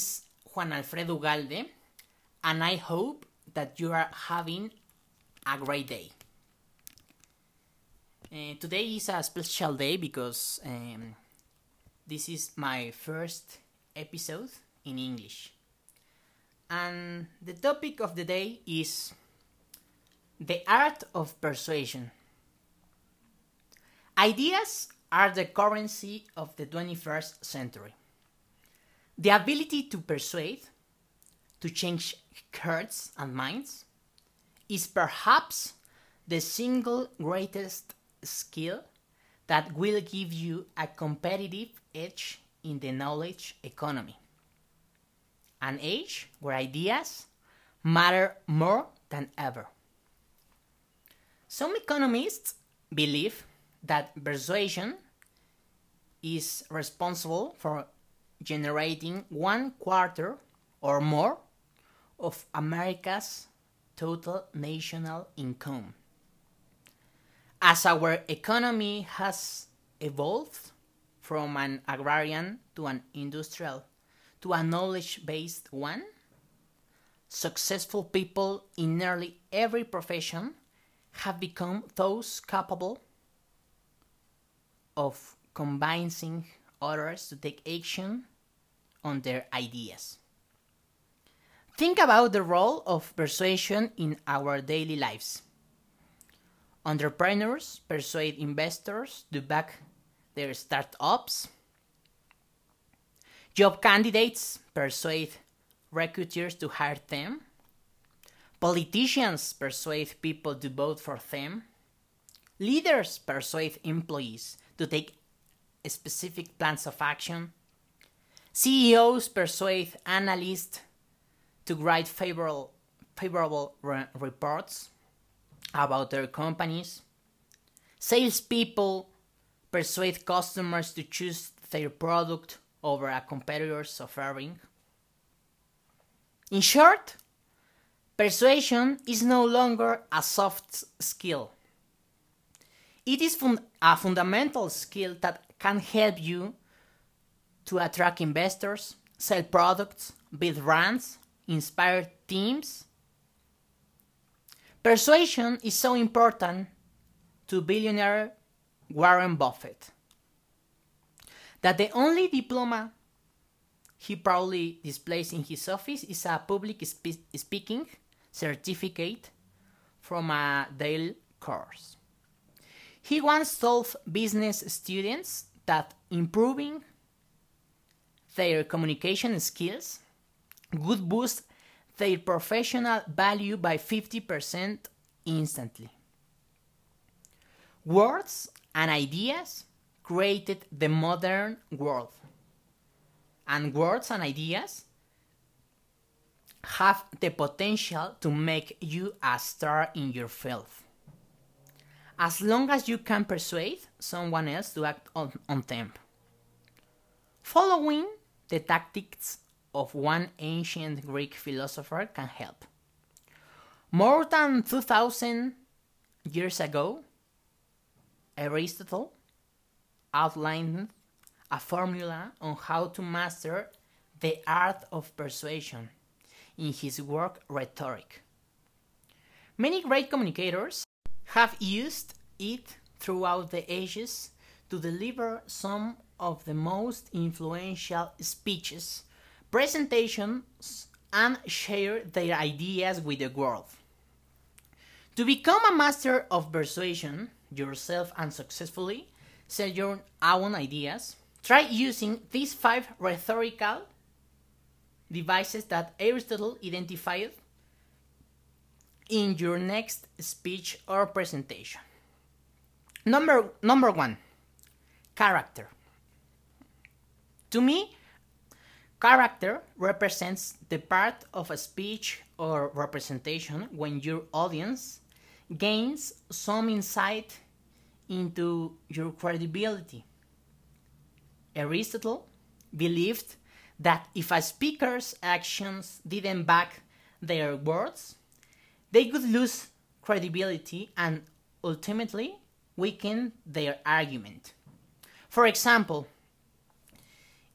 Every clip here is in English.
is Juan Alfredo Ugalde, and I hope that you are having a great day. Uh, today is a special day because um, this is my first episode in English. And the topic of the day is the art of persuasion. Ideas are the currency of the 21st century. The ability to persuade, to change hearts and minds, is perhaps the single greatest skill that will give you a competitive edge in the knowledge economy. An age where ideas matter more than ever. Some economists believe that persuasion is responsible for generating one quarter or more of America's total national income. As our economy has evolved from an agrarian to an industrial to a knowledge based one, successful people in nearly every profession have become those capable of convincing others to take action on their ideas. Think about the role of persuasion in our daily lives. Entrepreneurs persuade investors to back their startups. Job candidates persuade recruiters to hire them. Politicians persuade people to vote for them. Leaders persuade employees to take specific plans of action. CEOs persuade analysts to write favorable, favorable re- reports about their companies. Salespeople persuade customers to choose their product over a competitor's offering. In short, persuasion is no longer a soft skill. It is fun- a fundamental skill that can help you to attract investors, sell products, build brands, inspire teams. Persuasion is so important to billionaire Warren Buffett that the only diploma he proudly displays in his office is a public spe- speaking certificate from a Dale course. He once told business students that improving their communication skills would boost their professional value by 50% instantly. Words and ideas created the modern world. And words and ideas have the potential to make you a star in your field. As long as you can persuade someone else to act on, on them. Following the tactics of one ancient Greek philosopher can help. More than 2000 years ago, Aristotle outlined a formula on how to master the art of persuasion in his work Rhetoric. Many great communicators have used it throughout the ages to deliver some of the most influential speeches, presentations, and share their ideas with the world. To become a master of persuasion yourself and successfully sell your own ideas, try using these five rhetorical devices that Aristotle identified in your next speech or presentation. Number number 1. Character. To me, character represents the part of a speech or representation when your audience gains some insight into your credibility. Aristotle believed that if a speaker's actions didn't back their words, they could lose credibility and ultimately weaken their argument. For example,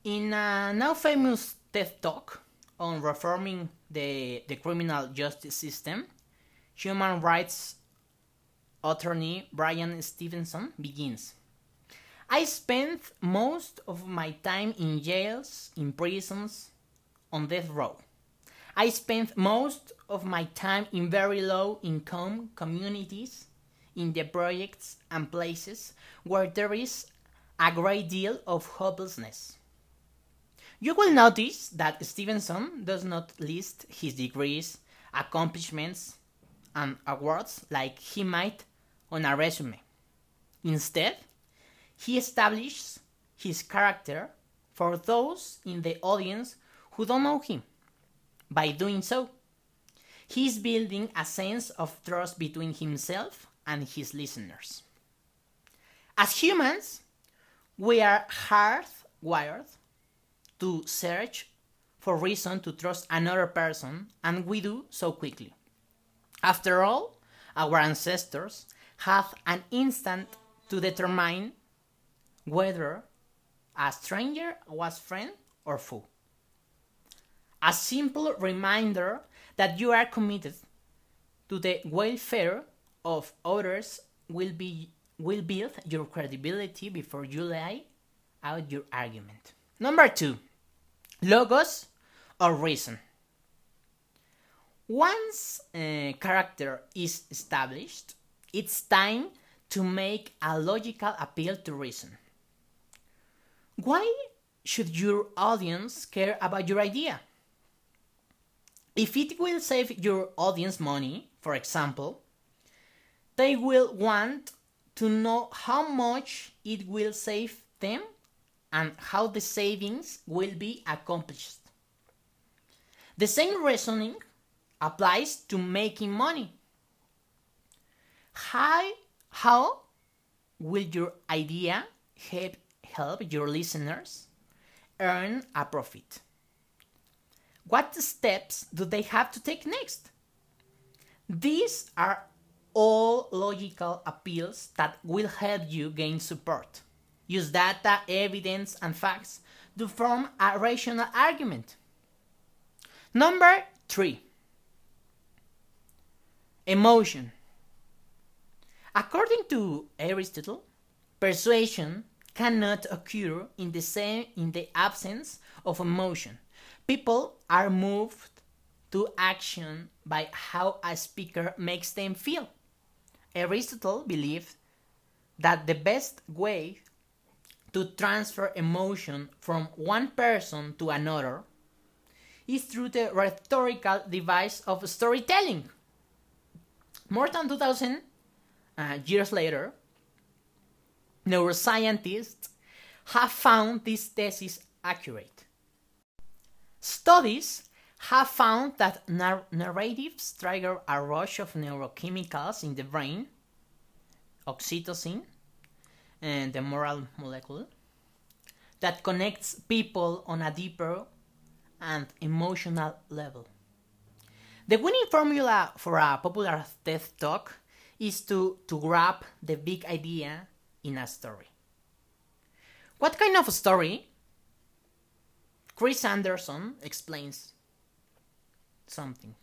in a now famous TED Talk on reforming the, the criminal justice system, human rights attorney Bryan Stevenson begins. I spent most of my time in jails, in prisons, on death row. I spent most of my time in very low income communities, in the projects and places where there is a great deal of hopelessness. You will notice that Stevenson does not list his degrees, accomplishments, and awards like he might on a resume. Instead, he establishes his character for those in the audience who don't know him. By doing so, he is building a sense of trust between himself and his listeners. As humans, we are hardwired to search for reason to trust another person, and we do so quickly. After all, our ancestors have an instant to determine whether a stranger was friend or foe. A simple reminder that you are committed to the welfare of others will be will build your credibility before you lay out your argument. Number 2. Logos or reason. Once a character is established, it's time to make a logical appeal to reason. Why should your audience care about your idea? If it will save your audience money, for example, they will want to know how much it will save them and how the savings will be accomplished. The same reasoning applies to making money. How, how will your idea help, help your listeners earn a profit? What steps do they have to take next? These are all logical appeals that will help you gain support. Use data, evidence, and facts to form a rational argument. Number three emotion. According to Aristotle, persuasion cannot occur in the same in the absence of emotion. People are moved to action by how a speaker makes them feel. Aristotle believed that the best way to transfer emotion from one person to another is through the rhetorical device of storytelling. More than 2000 uh, years later, neuroscientists have found this thesis accurate. Studies have found that nar- narratives trigger a rush of neurochemicals in the brain, oxytocin, and the moral molecule, that connects people on a deeper and emotional level. The winning formula for a popular TED talk is to, to grab the big idea in a story. What kind of a story? Chris Anderson explains something.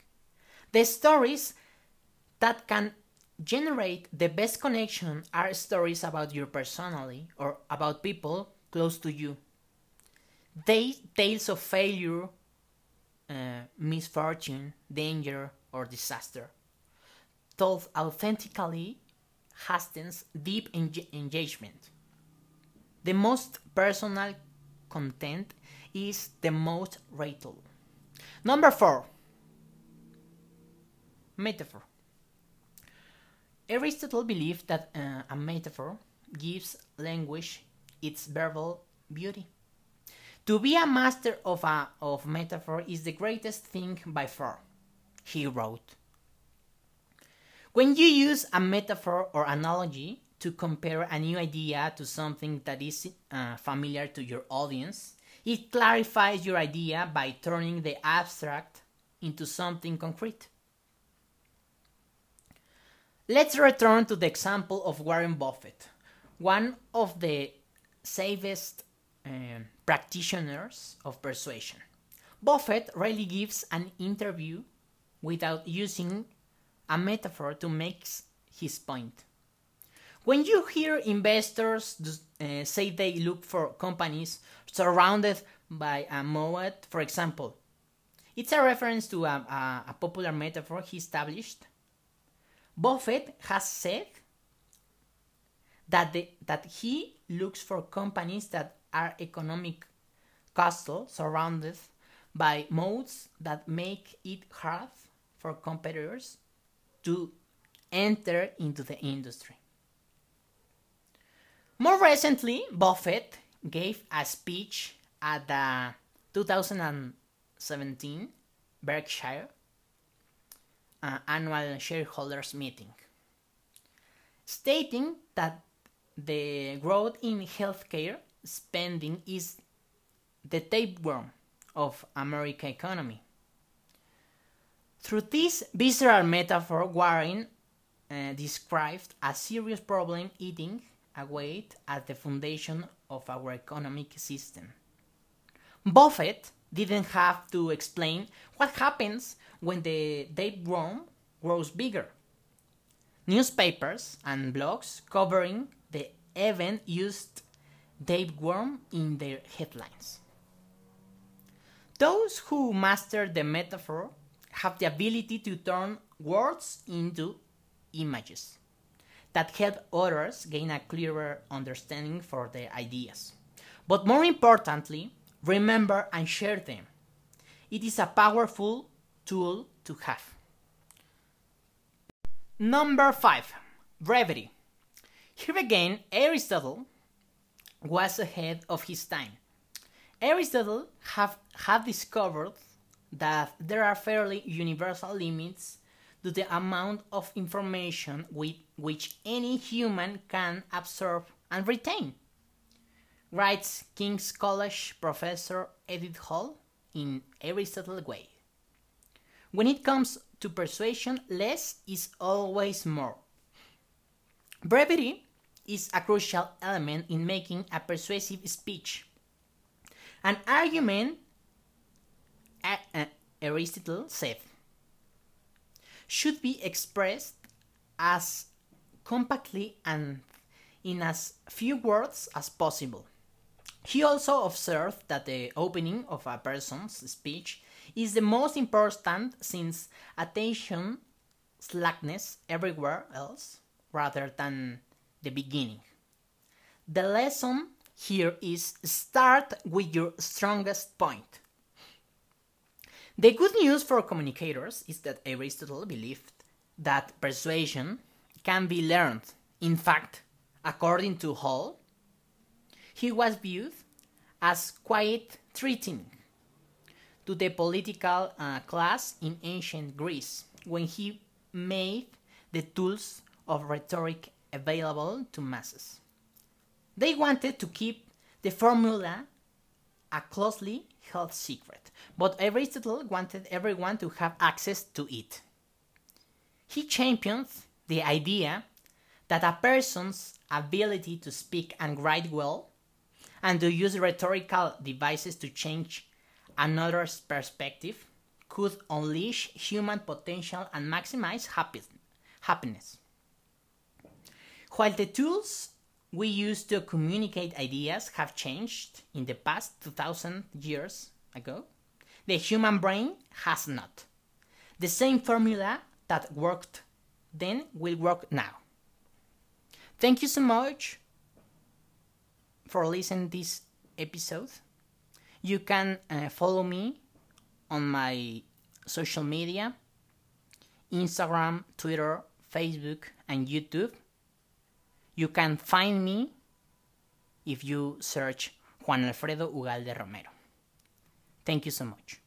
The stories that can generate the best connection are stories about your personality or about people close to you. They tales of failure, uh, misfortune, danger, or disaster, told authentically, hastens deep engagement. The most personal content is the most rateable. Number four, metaphor. Aristotle believed that uh, a metaphor gives language its verbal beauty. To be a master of a of metaphor is the greatest thing by far, he wrote. When you use a metaphor or analogy to compare a new idea to something that is uh, familiar to your audience, it clarifies your idea by turning the abstract into something concrete. Let's return to the example of Warren Buffett, one of the safest uh, practitioners of persuasion. Buffett rarely gives an interview without using a metaphor to make his point. When you hear investors uh, say they look for companies surrounded by a moat, for example, it's a reference to a, a, a popular metaphor he established. Buffett has said that, the, that he looks for companies that are economic castle surrounded by moats that make it hard for competitors to enter into the industry. More recently, Buffett gave a speech at the 2017 Berkshire uh, annual shareholders meeting, stating that the growth in healthcare spending is the tapeworm of American economy. Through this visceral metaphor, Warren uh, described a serious problem eating away at the foundation of our economic system. Buffett didn't have to explain what happens when the tapeworm grows bigger. Newspapers and blogs covering the event used tapeworm in their headlines. Those who master the metaphor have the ability to turn words into images that help others gain a clearer understanding for their ideas. But more importantly, remember and share them. It is a powerful tool to have. Number 5 Brevity. Here again, Aristotle was ahead of his time. Aristotle have, had discovered that there are fairly universal limits to the amount of information with which any human can absorb and retain, writes King's College professor Edith Hall in Aristotle Way. When it comes to persuasion, less is always more. Brevity is a crucial element in making a persuasive speech. An argument, Aristotle said, should be expressed as compactly and in as few words as possible. He also observed that the opening of a person's speech is the most important since attention slackness everywhere else rather than the beginning. The lesson here is start with your strongest point. The good news for communicators is that Aristotle believed that persuasion can be learned. In fact, according to Hall, he was viewed as quite threatening to the political uh, class in ancient Greece when he made the tools of rhetoric available to masses. They wanted to keep the formula a closely held secret, but Aristotle wanted everyone to have access to it. He championed the idea that a person's ability to speak and write well and to use rhetorical devices to change another's perspective could unleash human potential and maximize happy, happiness. While the tools we use to communicate ideas have changed in the past 2000 years ago, the human brain has not. The same formula that worked then will work now. Thank you so much for listening this episode. You can uh, follow me on my social media Instagram, Twitter, Facebook, and YouTube. You can find me if you search Juan Alfredo Ugalde Romero. Thank you so much.